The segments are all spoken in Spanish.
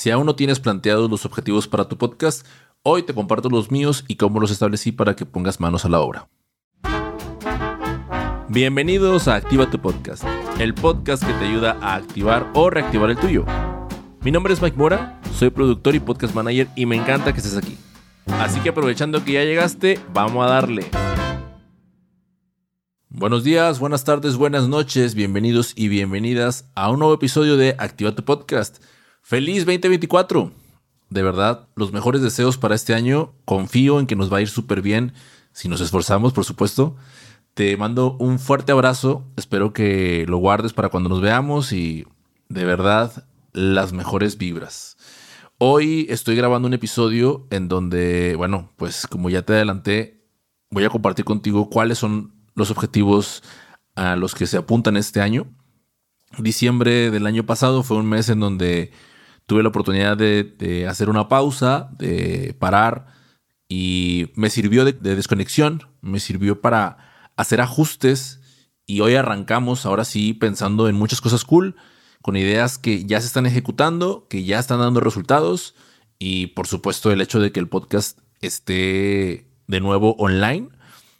Si aún no tienes planteados los objetivos para tu podcast, hoy te comparto los míos y cómo los establecí para que pongas manos a la obra. Bienvenidos a Activa tu Podcast, el podcast que te ayuda a activar o reactivar el tuyo. Mi nombre es Mike Mora, soy productor y podcast manager y me encanta que estés aquí. Así que aprovechando que ya llegaste, vamos a darle. Buenos días, buenas tardes, buenas noches, bienvenidos y bienvenidas a un nuevo episodio de Activa tu Podcast. Feliz 2024. De verdad, los mejores deseos para este año. Confío en que nos va a ir súper bien si nos esforzamos, por supuesto. Te mando un fuerte abrazo. Espero que lo guardes para cuando nos veamos y de verdad las mejores vibras. Hoy estoy grabando un episodio en donde, bueno, pues como ya te adelanté, voy a compartir contigo cuáles son los objetivos a los que se apuntan este año. Diciembre del año pasado fue un mes en donde tuve la oportunidad de, hacer una pausa, de parar y me sirvió de, desconexión, me sirvió para hacer ajustes y hoy arrancamos ahora sí pensando en muchas cosas cool, con ideas que ya se están ejecutando, que ya están dando resultados y por supuesto el hecho de que el podcast esté de nuevo online,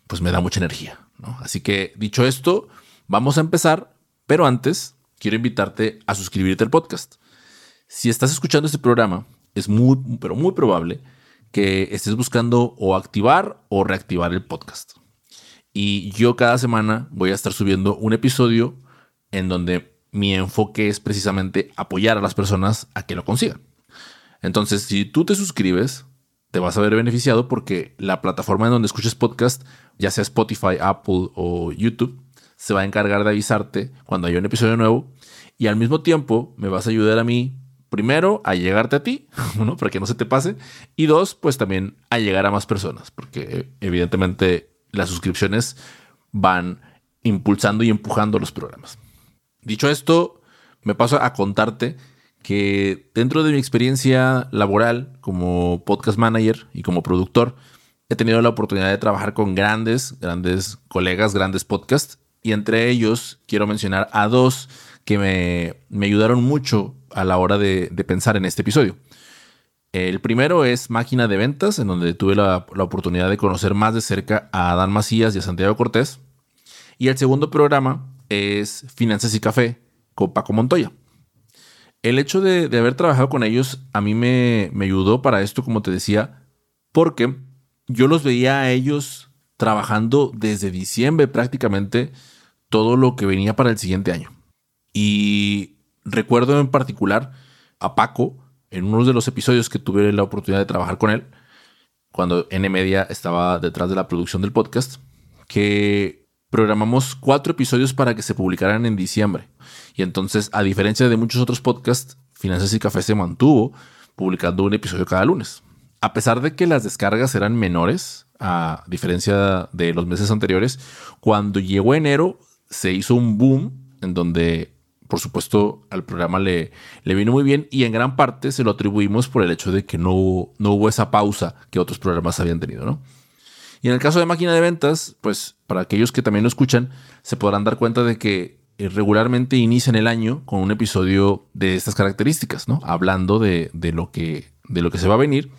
pues me da mucha energía. Así que dicho esto, vamos a empezar, pero antes quiero invitarte a suscribirte al podcast. Si estás escuchando este programa, es muy, pero muy probable que estés buscando o activar o reactivar el podcast. Y yo cada semana voy a estar subiendo un episodio en donde mi enfoque es precisamente apoyar a las personas a que lo consigan. Entonces, si tú te suscribes, te vas a ver beneficiado porque la plataforma en donde escuches podcast, ya sea Spotify, Apple o YouTube, se va a encargar de avisarte cuando haya un episodio nuevo y al mismo tiempo me vas a ayudar a mí primero, a llegarte a ti, uno, para que no se te pase, y dos, pues también a llegar a más personas, porque evidentemente las suscripciones van impulsando y empujando los programas. Dicho esto, me paso a contarte que dentro de mi experiencia laboral como podcast manager y como productor, he tenido la oportunidad de trabajar con grandes, grandes colegas, grandes podcasts, y entre ellos quiero mencionar a dos que me, me ayudaron mucho a la hora de, pensar en este episodio. El primero es Máquina de Ventas, en donde tuve la, oportunidad de conocer más de cerca a Adán Macías y a Santiago Cortés. Y el segundo programa es Finanzas y Café con Paco Montoya. El hecho de, haber trabajado con ellos a mí me, me ayudó para esto, como te decía, porque yo los veía a ellos trabajando desde diciembre prácticamente todo lo que venía para el siguiente año. Y recuerdo en particular a Paco en uno de los episodios que tuve la oportunidad de trabajar con él, cuando N Media estaba detrás de la producción del podcast, que programamos cuatro episodios para que se publicaran en diciembre. Y entonces, a diferencia de muchos otros podcasts, Finanzas y Café se mantuvo publicando un episodio cada lunes. A pesar de que las descargas eran menores, a diferencia de los meses anteriores, cuando llegó enero se hizo un boom en donde por supuesto, al programa le, le vino muy bien y en gran parte se lo atribuimos por el hecho de que no, no hubo esa pausa que otros programas habían tenido, ¿no? Y en el caso de máquina de ventas, pues para aquellos que también lo escuchan, se podrán dar cuenta de que eh, regularmente inician el año con un episodio de estas características, ¿no? Hablando de, de, lo, que, de lo que se va a venir.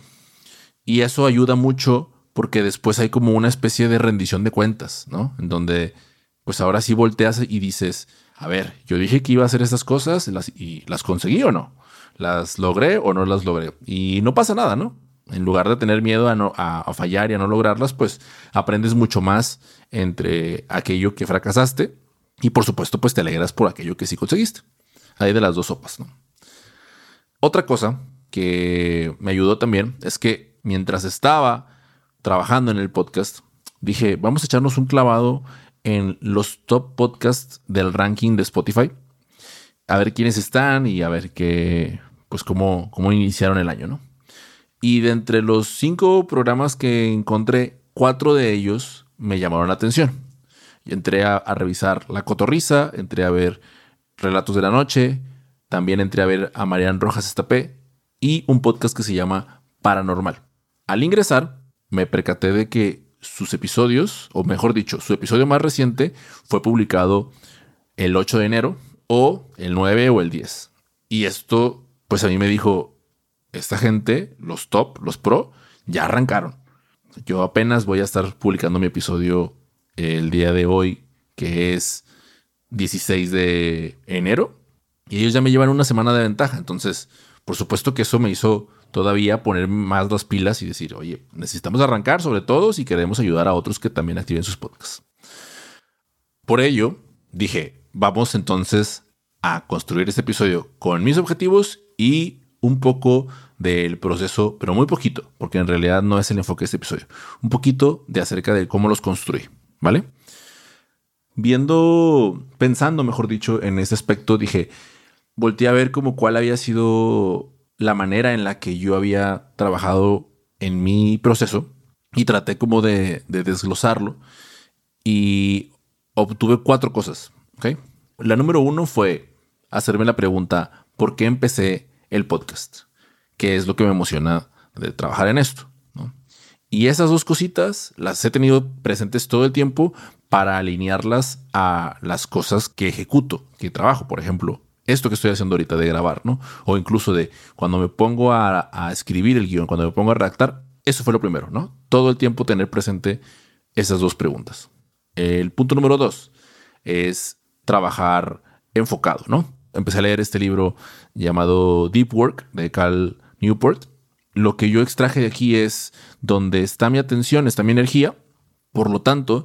Y eso ayuda mucho porque después hay como una especie de rendición de cuentas, ¿no? En donde, pues ahora sí volteas y dices, a ver, yo dije que iba a hacer estas cosas y las conseguí o no. Las logré o no las logré. Y no pasa nada, ¿no? En lugar de tener miedo a, no, a, fallar y a no lograrlas, pues aprendes mucho más entre aquello que fracasaste y por supuesto pues te alegras por aquello que sí conseguiste. Hay de las dos sopas, ¿no? Otra cosa que me ayudó también es que mientras estaba trabajando en el podcast, dije, vamos a echarnos un clavado en los top podcasts del ranking de Spotify. A ver quiénes están y a ver qué, pues cómo, cómo iniciaron el año, ¿no? Y de entre los cinco programas que encontré, cuatro de ellos me llamaron la atención. Entré a, revisar La Cotorriza, entré a ver Relatos de la Noche, también entré a ver a Marian Rojas Estapé y un podcast que se llama Paranormal. Al ingresar, me percaté de que sus episodios, o mejor dicho, su episodio más reciente fue publicado el 8 de enero o el 9 o el 10. Y esto, pues a mí me dijo, esta gente, los top, los pro, ya arrancaron. Yo apenas voy a estar publicando mi episodio el día de hoy, que es 16 de enero, y ellos ya me llevan una semana de ventaja. Entonces, por supuesto que eso me hizo todavía poner más las pilas y decir, oye, necesitamos arrancar, sobre todo si queremos ayudar a otros que también activen sus podcasts. Por ello, dije, vamos entonces a construir este episodio con mis objetivos y un poco del proceso, pero muy poquito, porque en realidad no es el enfoque de este episodio. Un poquito de acerca de cómo los construí, ¿vale? Viendo, pensando, mejor dicho, en ese aspecto, dije, volteé a ver como cuál había sido la manera en la que yo había trabajado en mi proceso y traté como de, de desglosarlo y obtuve cuatro cosas, ¿ok? La número uno fue hacerme la pregunta, ¿por qué empecé el podcast, que es lo que me emociona de trabajar en esto. Y esas dos cositas las he tenido presentes todo el tiempo para alinearlas a las cosas que ejecuto, que trabajo. Por ejemplo, esto que estoy haciendo ahorita de grabar, ¿no? O incluso de cuando me pongo a, escribir el guion, cuando me pongo a redactar, eso fue lo primero, ¿no? Todo el tiempo tener presente esas dos preguntas. El punto número dos es trabajar enfocado, ¿no? empecé a leer este libro llamado Deep Work de Cal Newport. Lo que yo extraje de aquí es donde está mi atención, está mi energía. Por lo tanto,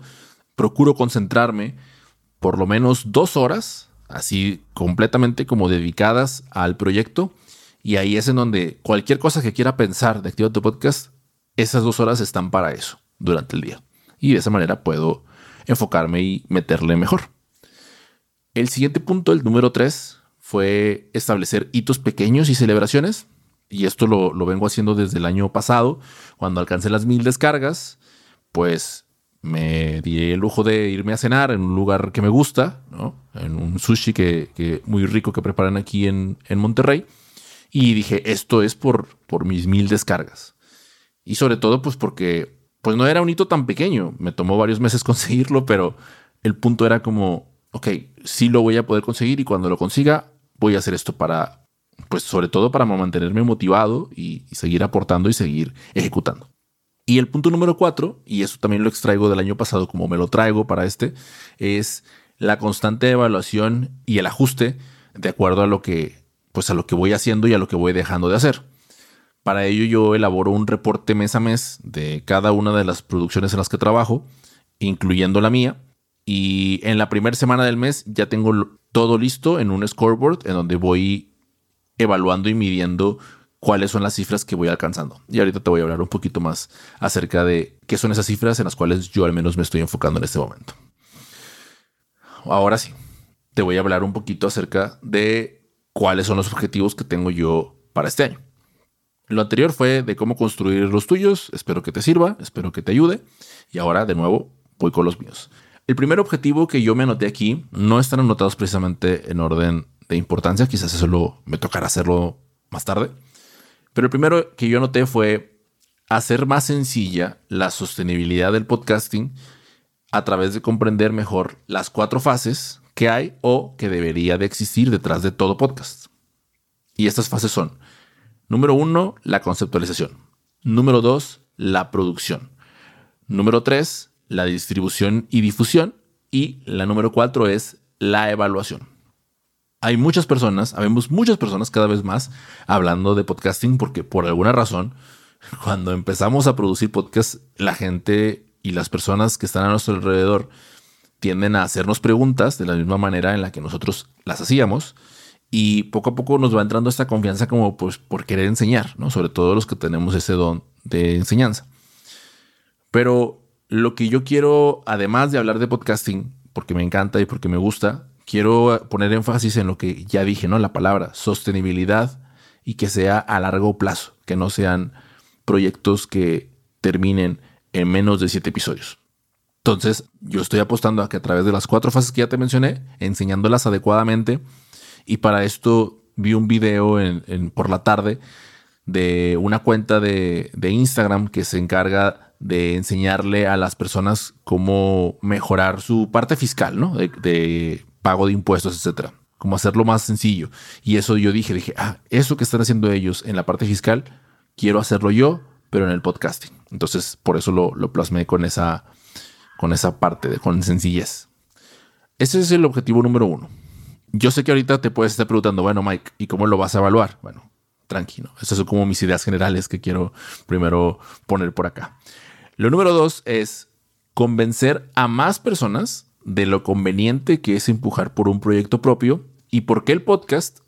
procuro concentrarme por lo menos dos horas, así completamente como dedicadas al proyecto. Y ahí es en donde cualquier cosa que quiera pensar de Activa tu Podcast, esas dos horas están para eso durante el día. Y de esa manera puedo enfocarme y meterle mejor. El siguiente punto, el número tres, fue establecer hitos pequeños y celebraciones. Y esto lo, vengo haciendo desde el año pasado, cuando alcancé las mil descargas, pues me di el lujo de irme a cenar en un lugar que me gusta, en un sushi que, muy rico que preparan aquí en, Monterrey. Y dije, esto es por, por mis mil descargas. Y sobre todo, pues porque pues no era un hito tan pequeño. Me tomó varios meses conseguirlo, pero el punto era como, ok, sí lo voy a poder conseguir y cuando lo consiga, voy a hacer esto para, pues sobre todo para mantenerme motivado y, seguir aportando y seguir ejecutando. Y el punto número cuatro, y eso también lo extraigo del año pasado como me lo traigo para este, es la constante evaluación y el ajuste de acuerdo a lo que, pues a lo que voy haciendo y a lo que voy dejando de hacer. Para ello yo elaboro un reporte mes a mes de cada una de las producciones en las que trabajo, incluyendo la mía, y en la primera semana del mes ya tengo todo listo en un scoreboard en donde voy evaluando y midiendo cuáles son las cifras que voy alcanzando. Y ahorita te voy a hablar un poquito más acerca de qué son esas cifras en las cuales yo al menos me estoy enfocando en este momento. Ahora sí, te voy a hablar un poquito acerca de cuáles son los objetivos que tengo yo para este año. Lo anterior fue de cómo construir los tuyos, espero que te sirva, espero que te ayude. Y ahora de nuevo voy con los míos. El primer objetivo que yo me anoté aquí no están anotados precisamente en orden de importancia, quizás eso lo, me tocará hacerlo más tarde. Pero el primero que yo anoté fue hacer más sencilla la sostenibilidad del podcasting a través de comprender mejor las cuatro fases que hay o que debería de existir detrás de todo podcast. Y estas fases son, número uno, la conceptualización. Número dos, la producción. Número tres, la distribución y difusión. Y la número cuatro es la evaluación. Hay muchas personas, habemos muchas personas cada vez más hablando de podcasting porque por alguna razón, cuando empezamos a producir podcast, la gente y las personas que están a nuestro alrededor tienden a hacernos preguntas de la misma manera en la que nosotros las hacíamos y poco a poco nos va entrando esta confianza como pues por querer enseñar, ¿no? Sobre todo los que tenemos ese don de enseñanza. Pero lo que yo quiero, además de hablar de podcasting, porque me encanta y porque me gusta, quiero poner énfasis en lo que ya dije, ¿no? La palabra sostenibilidad y que sea a largo plazo, que no sean proyectos que terminen en menos de siete episodios. Entonces, yo estoy apostando a que a través de las cuatro fases que ya te mencioné, enseñándolas adecuadamente, y para esto vi un video en, por la tarde de una cuenta de, de Instagram que se encarga de enseñarle a las personas cómo mejorar su parte fiscal, ¿no? De, pago de impuestos, etcétera. como hacerlo más sencillo. Y eso yo dije, dije, ah, eso que están haciendo ellos en la parte fiscal, quiero hacerlo yo, pero en el podcasting. Entonces, por eso lo, lo plasmé con esa, con esa parte, de, con sencillez. Ese es el objetivo número uno. Yo sé que ahorita te puedes estar preguntando, bueno, Mike, ¿y cómo lo vas a evaluar? Bueno, tranquilo. Esas son como mis ideas generales que quiero primero poner por acá. Lo número dos es convencer a más personas de lo conveniente que es empujar por un proyecto propio y por qué el podcast,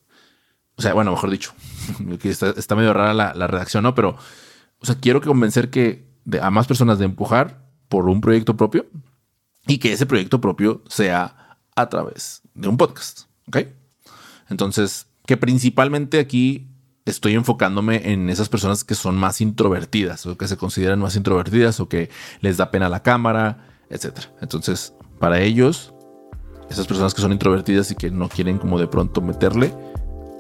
o sea, bueno, mejor dicho, está, medio rara la, redacción, ¿no? Pero, o sea, quiero convencer que a más personas de empujar por un proyecto propio y que ese proyecto propio sea a través de un podcast, ¿ok? Entonces, que principalmente aquí estoy enfocándome en esas personas que son más introvertidas o que se consideran más introvertidas o que les da pena la cámara, etc. Entonces, para ellos, esas personas que son introvertidas y que no quieren como de pronto meterle,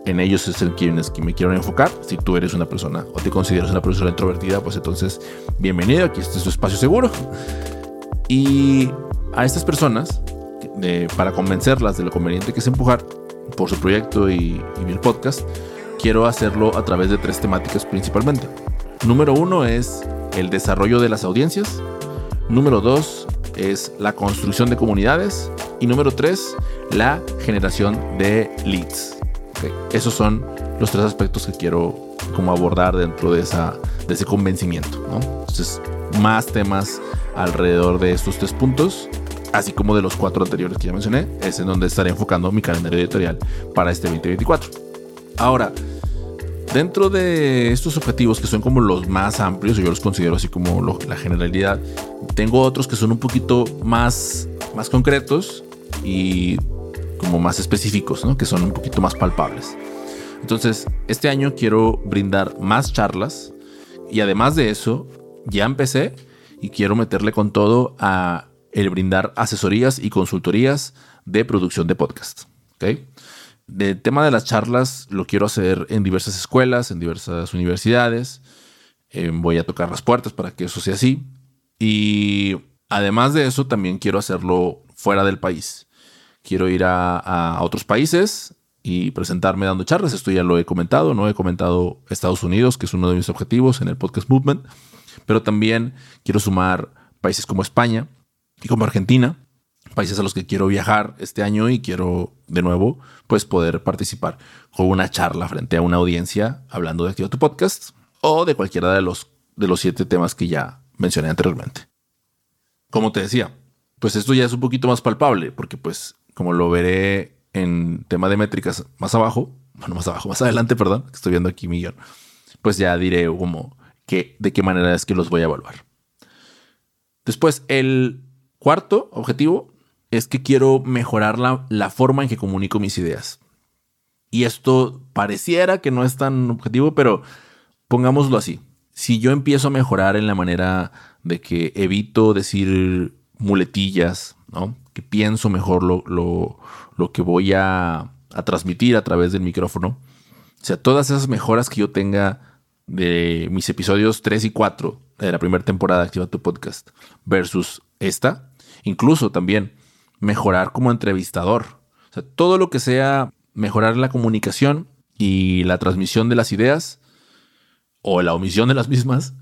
en ellos es el quienes que me quiero enfocar. Si tú eres una persona o te consideras una persona introvertida, pues entonces bienvenido, aquí este es tu espacio seguro. Y a estas personas, para convencerlas de lo conveniente que es empujar por su proyecto y, y el podcast, quiero hacerlo a través de tres temáticas principalmente. Número uno es el desarrollo de las audiencias. Número dos es la construcción de comunidades. Y número tres, la generación de leads. Esos son los tres aspectos que quiero como abordar dentro de, esa, de ese convencimiento. Entonces, más temas alrededor de estos tres puntos, así como de los cuatro anteriores que ya mencioné, es en donde estaré enfocando mi calendario editorial para este 2024. Ahora, Dentro de estos objetivos que son como los más amplios, yo los considero así como la generalidad, tengo otros que son un poquito más, más concretos y como más específicos, ¿no? que son un poquito más palpables. Entonces, este año quiero brindar más charlas y además de eso, ya empecé y quiero meterle con todo a el brindar asesorías y consultorías de producción de podcast. ¿okay? El tema de las charlas lo quiero hacer en diversas escuelas, en diversas universidades. Eh, voy a tocar las puertas para que eso sea así. Y además de eso, también quiero hacerlo fuera del país. Quiero ir a, otros países y presentarme dando charlas. Esto ya lo he comentado, no he comentado Estados Unidos, que es uno de mis objetivos en el podcast Movement, pero también quiero sumar países como España y como Argentina, países a los que quiero viajar este año y quiero de nuevo pues poder participar con una charla frente a una audiencia hablando de Activa tu Podcast o de cualquiera de los, de los siete temas que ya mencioné anteriormente. Como te decía, pues esto ya es un poquito más palpable porque pues como lo veré en tema de métricas más abajo, bueno, más abajo, más adelante, perdón, que estoy viendo aquí mi pues ya diré como que, de qué manera es que los voy a evaluar. Después, el cuarto objetivo es que quiero mejorar la, forma en que comunico mis ideas. Y esto pareciera que no es tan objetivo, pero pongámoslo así. Si yo empiezo a mejorar en la manera de que evito decir muletillas, ¿no? que pienso mejor lo, lo, que voy a, a, transmitir a través del micrófono, o sea, todas esas mejoras que yo tenga de mis episodios 3 y 4 de la primera temporada de Activa tu Podcast versus esta, incluso también mejorar como entrevistador. Todo lo que sea mejorar la comunicación y la transmisión de las ideas o la omisión de las mismas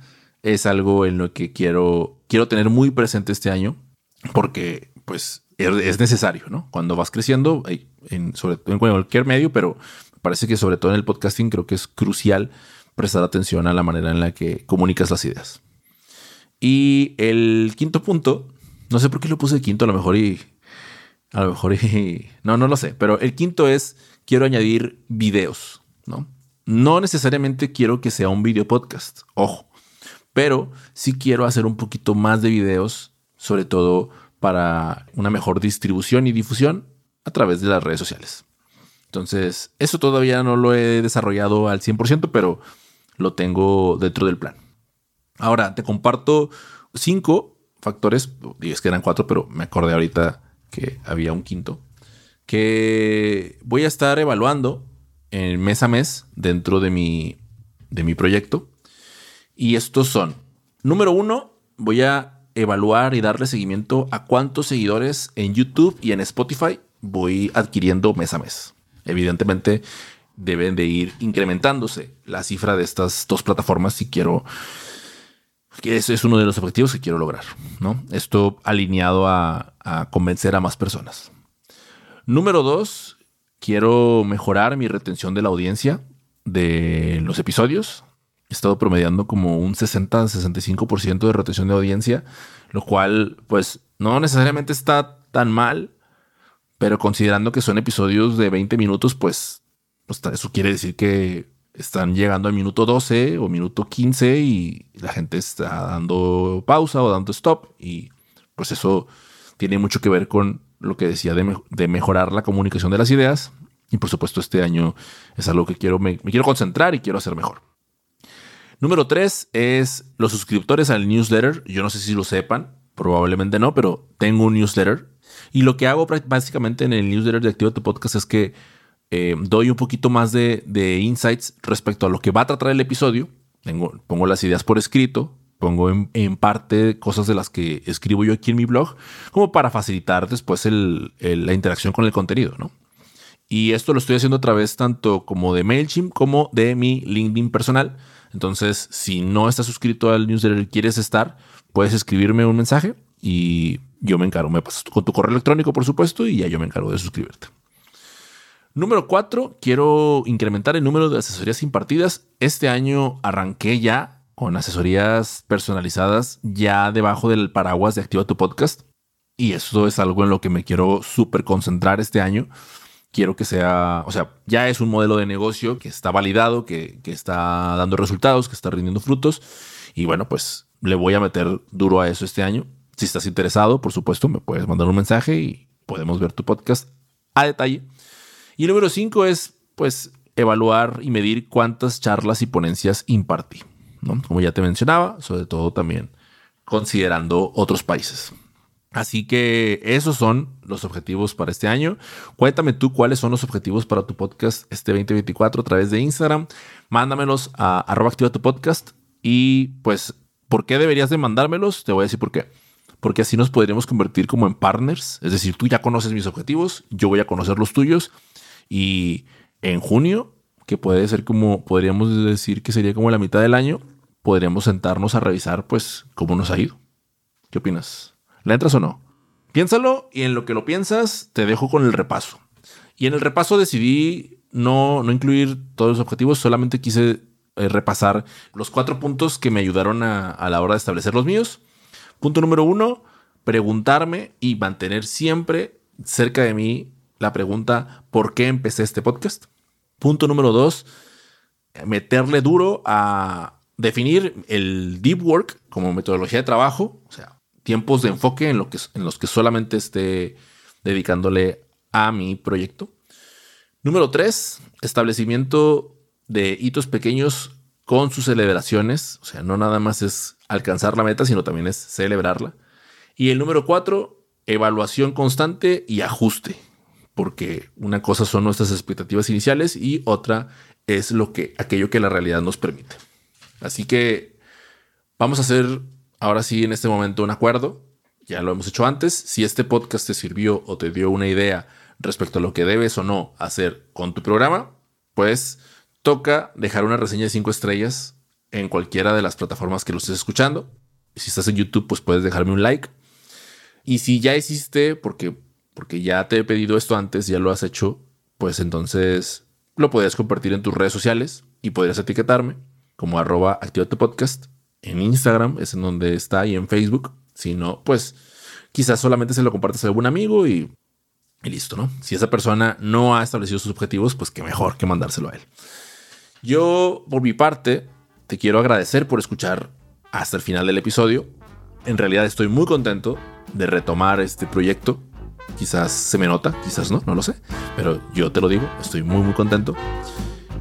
es algo en lo que quiero, quiero tener muy presente este año porque pues es necesario, ¿no? Cuando vas creciendo, en, sobre, en cualquier medio, pero parece que sobre todo en el podcasting creo que es crucial prestar atención a la manera en la que comunicas las ideas. Y el quinto punto, no sé por qué lo puse quinto, a lo mejor y a lo mejor, no, no lo sé, pero el quinto es, quiero añadir videos, ¿no? No necesariamente quiero que sea un video podcast, ojo, pero sí quiero hacer un poquito más de videos, sobre todo para una mejor distribución y difusión a través de las redes sociales. Entonces, eso todavía no lo he desarrollado al 100%, pero lo tengo dentro del plan. Ahora, te comparto cinco factores, es que eran cuatro, pero me acordé ahorita que había un quinto, que voy a estar evaluando en mes a mes dentro de mi, de mi proyecto. Y estos son, número uno, voy a evaluar y darle seguimiento a cuántos seguidores en YouTube y en Spotify voy adquiriendo mes a mes. Evidentemente deben de ir incrementándose la cifra de estas dos plataformas si quiero ese es uno de los objetivos que quiero lograr, ¿no? Esto alineado a, a convencer a más personas. Número dos, quiero mejorar mi retención de la audiencia de los episodios. He estado promediando como un 60-65% de retención de audiencia, lo cual pues no necesariamente está tan mal, pero considerando que son episodios de 20 minutos, pues, pues eso quiere decir que están llegando al minuto 12 o minuto 15 y la gente está dando pausa o dando stop y pues eso tiene mucho que ver con lo que decía de, mejorar la comunicación de las ideas y por supuesto este año es algo que quiero me, quiero concentrar y quiero hacer mejor. Número 3 es los suscriptores al newsletter. Yo no sé si lo sepan, probablemente no, pero tengo un newsletter y lo que hago básicamente en el newsletter de Activa tu Podcast es que eh, doy un poquito más de, insights respecto a lo que va a tratar el episodio. Pongo las ideas por escrito, pongo en, parte cosas de las que escribo yo aquí en mi blog, como para facilitar después la interacción con el contenido, ¿no? Y esto lo estoy haciendo a través tanto como de MailChimp como de mi LinkedIn personal. Entonces, si no estás suscrito al newsletter y quieres estar, puedes escribirme un mensaje y yo me encargo. Me pasas con tu correo electrónico, por supuesto, y ya yo me encargo de suscribirte. Número cuatro, quiero incrementar el número de asesorías impartidas. Este año arranqué ya con asesorías personalizadas ya debajo del paraguas de Activa tu Podcast. Y eso es algo en lo que me quiero súper concentrar este año. Quiero que sea, o sea, ya es un modelo de negocio que está validado, que, que está dando resultados, que está rindiendo frutos. Y bueno, pues le voy a meter duro a eso este año. Si estás interesado, por supuesto, me puedes mandar un mensaje y podemos ver tu podcast a detalle. Y número cinco es, pues, evaluar y medir cuántas charlas y ponencias impartí. ¿no? Como ya te mencionaba, sobre todo también considerando otros países. Así que esos son los objetivos para este año. Cuéntame tú cuáles son los objetivos para tu podcast este 2024 a través de Instagram. Mándamelos a arroba activa tu podcast. Y pues, ¿por qué deberías de mandármelos? Te voy a decir por qué. Porque así nos podríamos convertir como en partners. Es decir, tú ya conoces mis objetivos, yo voy a conocer los tuyos y en junio, que puede ser como, podríamos decir que sería como la mitad del año, podríamos sentarnos a revisar pues cómo nos ha ido. ¿Qué opinas? ¿Le entras o no? Piénsalo y en lo que lo piensas te dejo con el repaso. Y en el repaso decidí no, no incluir todos los objetivos, solamente quise eh, repasar los cuatro puntos que me ayudaron a, a la hora de establecer los míos. Punto número uno, preguntarme y mantener siempre cerca de mí la pregunta ¿por qué empecé este podcast? Punto número dos, meterle duro a definir el deep work como metodología de trabajo, o sea, tiempos de enfoque en, lo que, en los que solamente esté dedicándole a mi proyecto. Número tres, establecimiento de hitos pequeños con sus celebraciones, o sea, no nada más es alcanzar la meta, sino también es celebrarla. Y el número cuatro, evaluación constante y ajuste porque una cosa son nuestras expectativas iniciales y otra es lo que aquello que la realidad nos permite. Así que vamos a hacer ahora sí en este momento un acuerdo. Ya lo hemos hecho antes. Si este podcast te sirvió o te dio una idea respecto a lo que debes o no hacer con tu programa, pues toca dejar una reseña de cinco estrellas en cualquiera de las plataformas que lo estés escuchando. Si estás en YouTube, pues puedes dejarme un like. Y si ya hiciste, porque porque ya te he pedido esto antes, ya lo has hecho, pues entonces lo podrías compartir en tus redes sociales y podrías etiquetarme como arroba podcast. En Instagram es en donde está y en Facebook. Si no, pues quizás solamente se lo compartes a algún amigo y, y listo, ¿no? Si esa persona no ha establecido sus objetivos, pues qué mejor que mandárselo a él. Yo, por mi parte, te quiero agradecer por escuchar hasta el final del episodio. En realidad estoy muy contento de retomar este proyecto Quizás se me nota, quizás no, no lo sé. Pero yo te lo digo, estoy muy muy contento.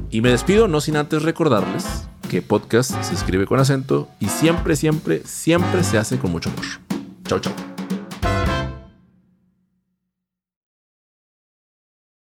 Y me despido no sin antes recordarles que podcast se escribe con acento y siempre, siempre, siempre se hace con mucho amor. Chao, chao.